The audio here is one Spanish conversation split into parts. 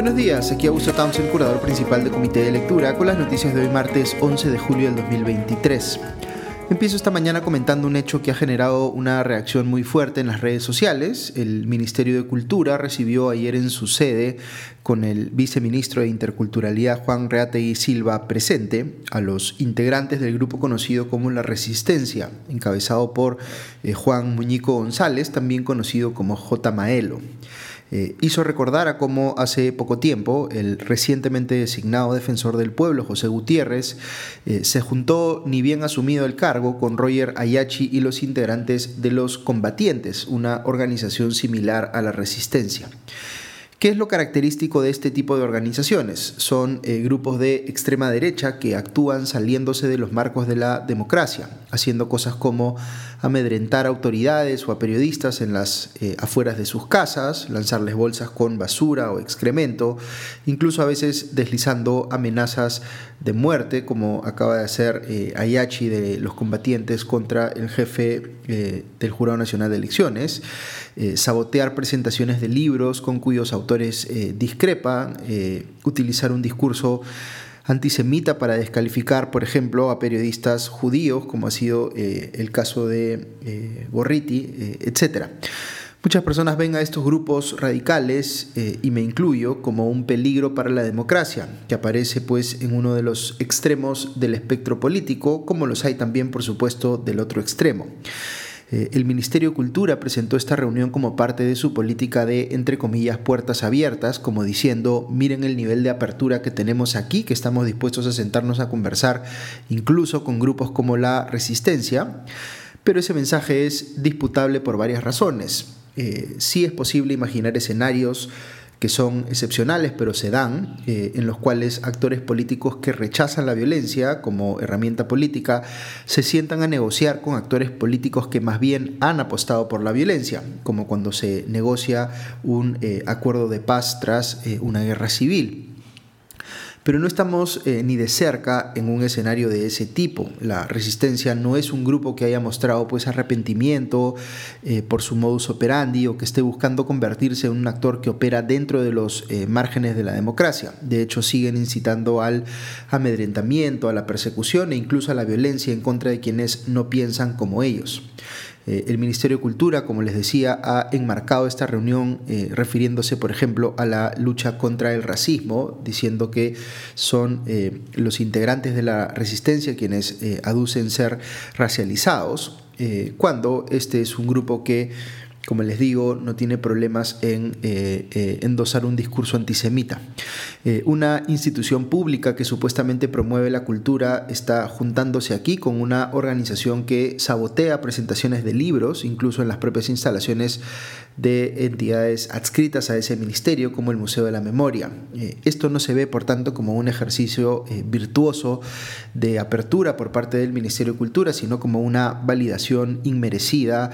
Buenos días, aquí Augusto Townsend, curador principal del Comité de Lectura, con las noticias de hoy martes 11 de julio del 2023. Empiezo esta mañana comentando un hecho que ha generado una reacción muy fuerte en las redes sociales. El Ministerio de Cultura recibió ayer en su sede, con el viceministro de Interculturalidad Juan Reategui Silva presente, a los integrantes del grupo conocido como La Resistencia, encabezado por eh, Juan Muñico González, también conocido como J. Maelo. Eh, hizo recordar a cómo hace poco tiempo el recientemente designado defensor del pueblo, José Gutiérrez, eh, se juntó, ni bien asumido el cargo, con Roger Ayachi y los integrantes de los combatientes, una organización similar a la resistencia. ¿Qué es lo característico de este tipo de organizaciones? Son eh, grupos de extrema derecha que actúan saliéndose de los marcos de la democracia, haciendo cosas como amedrentar a autoridades o a periodistas en las eh, afueras de sus casas, lanzarles bolsas con basura o excremento, incluso a veces deslizando amenazas de muerte, como acaba de hacer eh, Ayachi de los combatientes contra el jefe del Jurado Nacional de Elecciones, sabotear presentaciones de libros con cuyos autores eh, discrepan, eh, utilizar un discurso antisemita para descalificar, por ejemplo, a periodistas judíos, como ha sido eh, el caso de Gorriti, etc. Muchas personas ven a estos grupos radicales, y me incluyo, como un peligro para la democracia, que aparece pues en uno de los extremos del espectro político, como los hay también, por supuesto, del otro extremo. Eh, el Ministerio de Cultura presentó esta reunión como parte de su política de, entre comillas, puertas abiertas, como diciendo, miren el nivel de apertura que tenemos aquí, que estamos dispuestos a sentarnos a conversar incluso con grupos como la Resistencia, pero ese mensaje es disputable por varias razones. Eh, sí es posible imaginar escenarios que son excepcionales, pero se dan, eh, en los cuales actores políticos que rechazan la violencia como herramienta política se sientan a negociar con actores políticos que más bien han apostado por la violencia, como cuando se negocia un eh, acuerdo de paz tras eh, una guerra civil pero no estamos eh, ni de cerca en un escenario de ese tipo. La resistencia no es un grupo que haya mostrado pues arrepentimiento eh, por su modus operandi o que esté buscando convertirse en un actor que opera dentro de los eh, márgenes de la democracia. De hecho, siguen incitando al amedrentamiento, a la persecución e incluso a la violencia en contra de quienes no piensan como ellos. Eh, el Ministerio de Cultura, como les decía, ha enmarcado esta reunión eh, refiriéndose, por ejemplo, a la lucha contra el racismo, diciendo que son eh, los integrantes de la resistencia quienes aducen ser racializados, cuando este es un grupo que como les digo, no tiene problemas en eh, eh, endosar un discurso antisemita. Eh, una institución pública que supuestamente promueve la cultura está juntándose aquí con una organización que sabotea presentaciones de libros, incluso en las propias instalaciones de entidades adscritas a ese ministerio, como el Museo de la Memoria. esto no se ve, por tanto, como un ejercicio virtuoso de apertura por parte del Ministerio de Cultura, sino como una validación inmerecida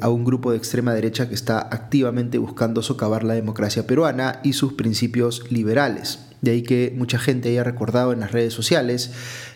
a un grupo de extrema derecha que está activamente buscando socavar la democracia peruana y sus principios liberales. De ahí que mucha gente haya recordado en las redes sociales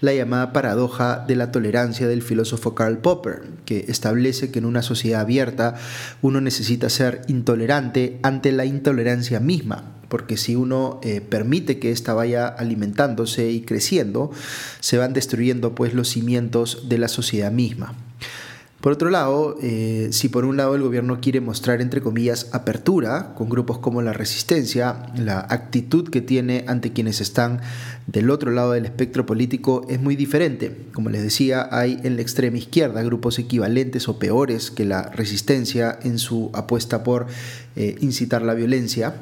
la llamada paradoja de la tolerancia del filósofo Karl Popper, que establece que en una sociedad abierta uno necesita ser intolerante ante la intolerancia misma, porque si uno eh, permite que ésta vaya alimentándose y creciendo, se van destruyendo pues los cimientos de la sociedad misma. Por otro lado, eh, si por un lado el gobierno quiere mostrar, entre comillas, apertura con grupos como la resistencia, la actitud que tiene ante quienes están del otro lado del espectro político es muy diferente. Como les decía, hay en la extrema izquierda grupos equivalentes o peores que la resistencia en su apuesta por eh, incitar la violencia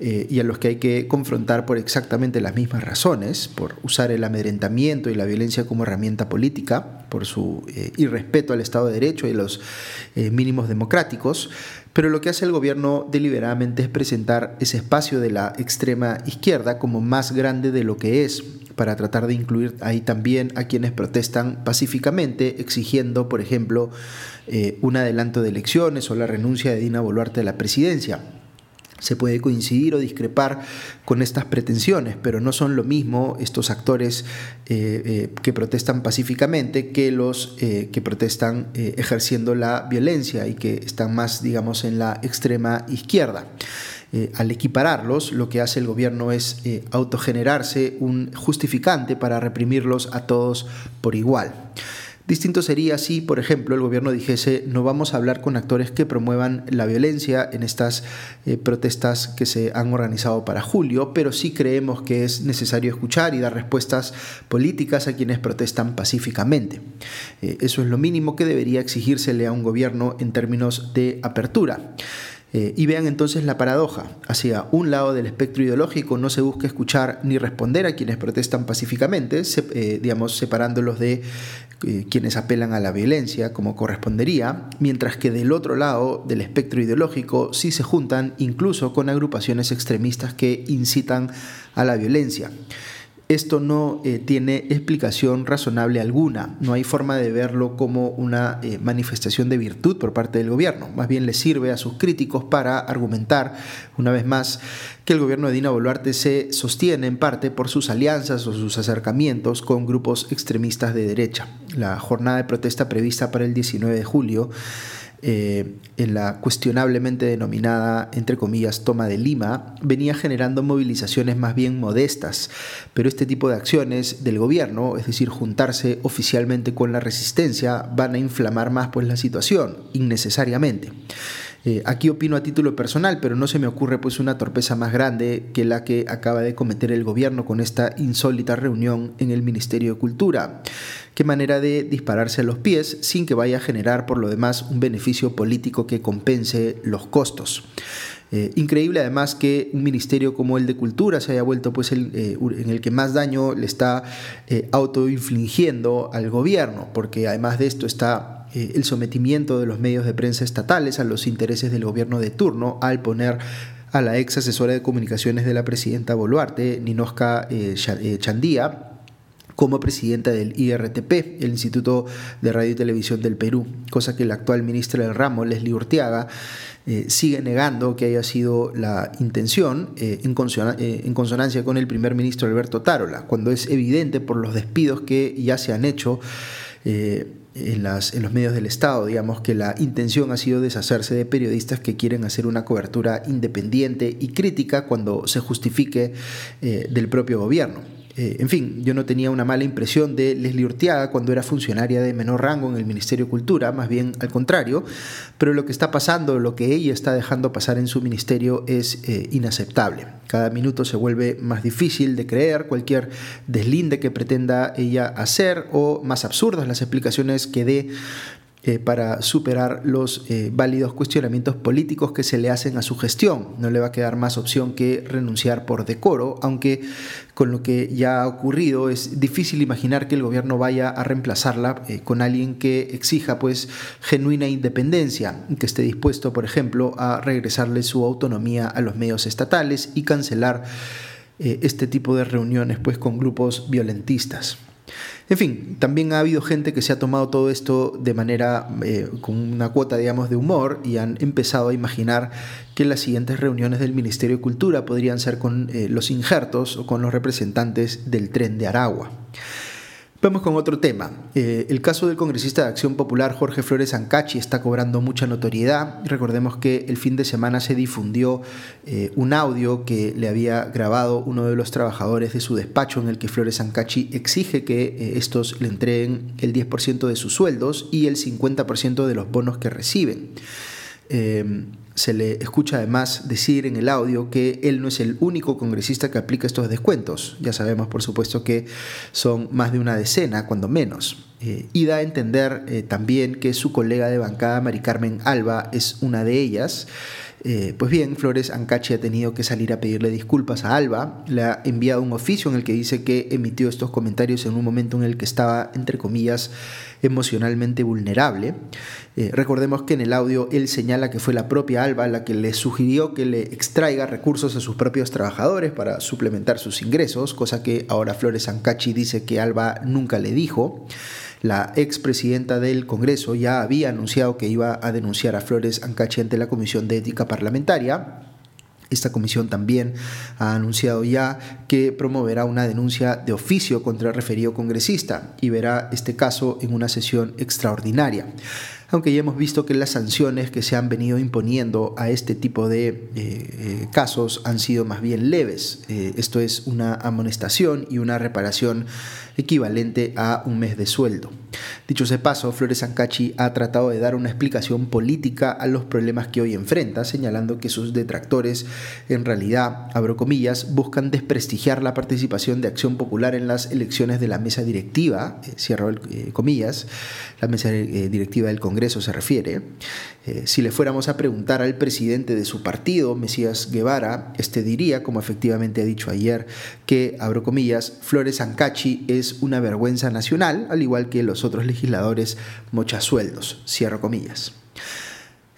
eh, y a los que hay que confrontar por exactamente las mismas razones, por usar el amedrentamiento y la violencia como herramienta política, por su eh, irrespeto al Estado de Derecho y los mínimos democráticos, pero lo que hace el gobierno deliberadamente es presentar ese espacio de la extrema izquierda como más grande de lo que es, para tratar de incluir ahí también a quienes protestan pacíficamente, exigiendo, por ejemplo, eh, un adelanto de elecciones o la renuncia de Dina Boluarte a la presidencia. Se puede coincidir o discrepar con estas pretensiones, pero no son lo mismo estos actores eh, eh, que protestan pacíficamente que los que protestan ejerciendo la violencia y que están más, digamos, en la extrema izquierda. Eh, al equipararlos, lo que hace el gobierno es eh, autogenerarse un justificante para reprimirlos a todos por igual. Distinto sería si, por ejemplo, el gobierno dijese no vamos a hablar con actores que promuevan la violencia en estas eh, protestas que se han organizado para julio, pero sí creemos que es necesario escuchar y dar respuestas políticas a quienes protestan pacíficamente. Eh, eso es lo mínimo que debería exigírsele a un gobierno en términos de apertura. Eh, y vean entonces la paradoja. Hacia un lado del espectro ideológico no se busca escuchar ni responder a quienes protestan pacíficamente, digamos, separándolos de eh, quienes apelan a la violencia, como correspondería, mientras que del otro lado del espectro ideológico sí se juntan incluso con agrupaciones extremistas que incitan a la violencia. Esto no eh, tiene explicación razonable alguna, no hay forma de verlo como una eh, manifestación de virtud por parte del gobierno, más bien le sirve a sus críticos para argumentar, una vez más, que el gobierno de Dina Boluarte se sostiene en parte por sus alianzas o sus acercamientos con grupos extremistas de derecha. La jornada de protesta prevista para el 19 de julio eh, en la cuestionablemente denominada, entre comillas, toma de Lima, venía generando movilizaciones más bien modestas, pero este tipo de acciones del gobierno, es decir, juntarse oficialmente con la resistencia, van a inflamar más pues la situación, innecesariamente. Eh, aquí opino a título personal, pero no se me ocurre pues una torpeza más grande que la que acaba de cometer el gobierno con esta insólita reunión en el Ministerio de Cultura. Qué manera de dispararse a los pies sin que vaya a generar por lo demás un beneficio político que compense los costos. Eh, increíble además que un ministerio como el de Cultura se haya vuelto pues el, eh, en el que más daño le está autoinfligiendo al gobierno, porque además de esto está eh, el sometimiento de los medios de prensa estatales a los intereses del gobierno de turno al poner a la ex asesora de comunicaciones de la presidenta Boluarte, Ninoska eh, eh, Chandía, como presidenta del IRTP, el Instituto de Radio y Televisión del Perú, cosa que el actual ministro del ramo, Leslie Urtiaga, sigue negando que haya sido la intención en, consonancia con el primer ministro Alberto Tarola, cuando es evidente por los despidos que ya se han hecho en, las, en los medios del Estado, digamos que la intención ha sido deshacerse de periodistas que quieren hacer una cobertura independiente y crítica cuando se justifique eh, del propio gobierno. Eh, en fin, yo no tenía una mala impresión de Leslie Urtiaga cuando era funcionaria de menor rango en el Ministerio de Cultura, más bien al contrario, pero lo que está pasando, lo que ella está dejando pasar en su ministerio es eh, inaceptable. Cada minuto se vuelve más difícil de creer cualquier deslinde que pretenda ella hacer o más absurdas las explicaciones que dé eh, para superar los eh, válidos cuestionamientos políticos que se le hacen a su gestión. No le va a quedar más opción que renunciar por decoro, aunque con lo que ya ha ocurrido es difícil imaginar que el gobierno vaya a reemplazarla eh, con alguien que exija pues genuina independencia, que esté dispuesto, por ejemplo, a regresarle su autonomía a los medios estatales y cancelar este tipo de reuniones pues con grupos violentistas. En fin, también ha habido gente que se ha tomado todo esto de manera, eh, con una cuota, digamos, de humor y han empezado a imaginar que las siguientes reuniones del Ministerio de Cultura podrían ser con eh, los injertos o con los representantes del tren de Aragua. Vamos con otro tema. Eh, el caso del congresista de Acción Popular Jorge Flores Ancachi está cobrando mucha notoriedad. Recordemos que el fin de semana se difundió eh, un audio que le había grabado uno de los trabajadores de su despacho en el que Flores Ancachi exige que eh, estos le entreguen el 10% de sus sueldos y el 50% de los bonos que reciben se le escucha además decir en el audio que él no es el único congresista que aplica estos descuentos. Ya sabemos, por supuesto, que son más de una decena, cuando menos. Eh, y da a entender eh, también que su colega de bancada, Mari Carmen Alba, es una de ellas. Eh, pues bien, Flores Ancachi ha tenido que salir a pedirle disculpas a Alba. Le ha enviado un oficio en el que dice que emitió estos comentarios en un momento en el que estaba, entre comillas, emocionalmente vulnerable. Eh, recordemos que en el audio él señala que fue la propia Alba la que le sugirió que le extraiga recursos a sus propios trabajadores para suplementar sus ingresos, cosa que ahora Flores Ancachi dice que Alba nunca le dijo. La expresidenta del Congreso ya había anunciado que iba a denunciar a Flores Ancachi ante la Comisión de Ética Parlamentaria. Esta comisión también ha anunciado ya que promoverá una denuncia de oficio contra el referido congresista y verá este caso en una sesión extraordinaria. Aunque ya hemos visto que las sanciones que se han venido imponiendo a este tipo de eh, eh, casos han sido más bien leves. Eh, esto es una amonestación y una reparación equivalente a un mes de sueldo. Dicho ese paso, Flores Ancachi ha tratado de dar una explicación política a los problemas que hoy enfrenta, señalando que sus detractores en realidad, abro comillas, buscan desprestigiar la participación de Acción Popular en las elecciones de la mesa directiva, cierro eh, comillas, la mesa directiva del Congreso se refiere. si le fuéramos a preguntar al presidente de su partido, Mesías Guevara, este diría, como efectivamente ha dicho ayer, que, abro comillas, Flores Ancachi es una vergüenza nacional, al igual que los otros legisladores mochasueldos, cierro comillas.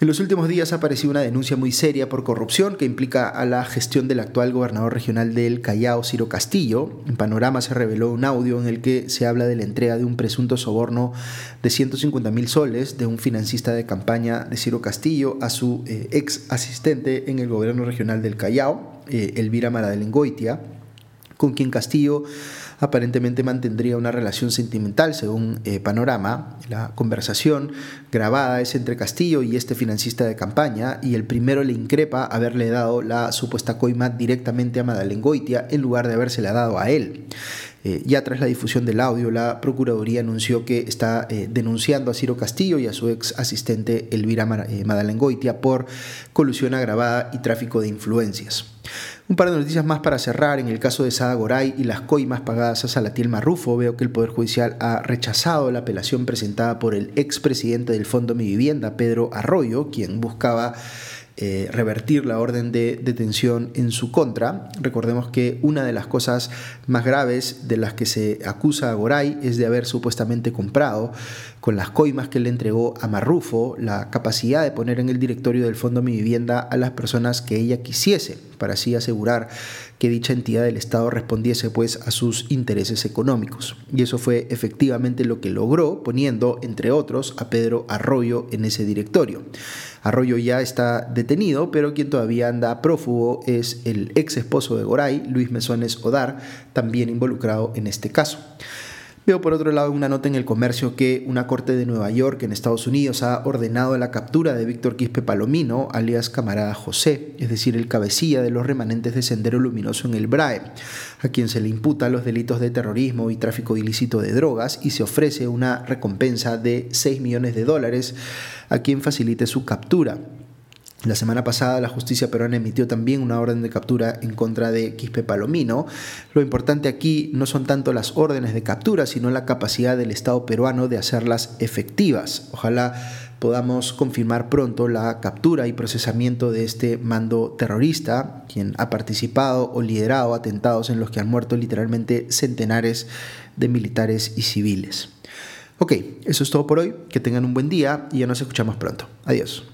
En los últimos días ha aparecido una denuncia muy seria por corrupción que implica a la gestión del actual gobernador regional del Callao, Ciro Castillo. En Panorama se reveló un audio en el que se habla de la entrega de un presunto soborno de 150 mil soles de un financista de campaña de Ciro Castillo a su eh, ex asistente en el gobierno regional del Callao, eh, Elvira Maradelengoitia, con quien Castillo aparentemente mantendría una relación sentimental, según eh, Panorama. La conversación grabada es entre Castillo y este financista de campaña, y el primero le increpa haberle dado la supuesta coima directamente a Madalen Goitia en lugar de habérsela dado a él. Eh, ya tras la difusión del audio, la Procuraduría anunció que está eh, denunciando a Ciro Castillo y a su ex asistente Elvira Madalen Goitia por colusión agravada y tráfico de influencias. Un par de noticias más para cerrar. En el caso de Sada Goray y las coimas pagadas a Salatiel Marrufo, veo que el Poder Judicial ha rechazado la apelación presentada por el expresidente del Fondo Mi Vivienda, Pedro Arroyo, quien buscaba eh, revertir la orden de detención en su contra. Recordemos que una de las cosas más graves de las que se acusa a Goray es de haber supuestamente comprado con las coimas que le entregó a Marrufo la capacidad de poner en el directorio del Fondo Mi Vivienda a las personas que ella quisiese, para así asegurar que dicha entidad del Estado respondiese pues a sus intereses económicos. Y eso fue efectivamente lo que logró, poniendo, entre otros, a Pedro Arroyo en ese directorio. Arroyo ya está detenido, pero quien todavía anda prófugo es el ex esposo de Goray, Luis Mesones Odar, también involucrado en este caso. Veo por otro lado una nota en el comercio que una corte de Nueva York en Estados Unidos ha ordenado la captura de Víctor Quispe Palomino, alias Camarada José, es decir, el cabecilla de los remanentes de Sendero Luminoso en el BRAE, a quien se le imputa los delitos de terrorismo y tráfico ilícito de drogas y se ofrece una recompensa de 6 millones de dólares a quien facilite su captura. La semana pasada la justicia peruana emitió también una orden de captura en contra de Quispe Palomino. Lo importante aquí no son tanto las órdenes de captura, sino la capacidad del Estado peruano de hacerlas efectivas. Ojalá podamos confirmar pronto la captura y procesamiento de este mando terrorista, quien ha participado o liderado atentados en los que han muerto literalmente centenares de militares y civiles. Ok, eso es todo por hoy. Que tengan un buen día y ya nos escuchamos pronto. Adiós.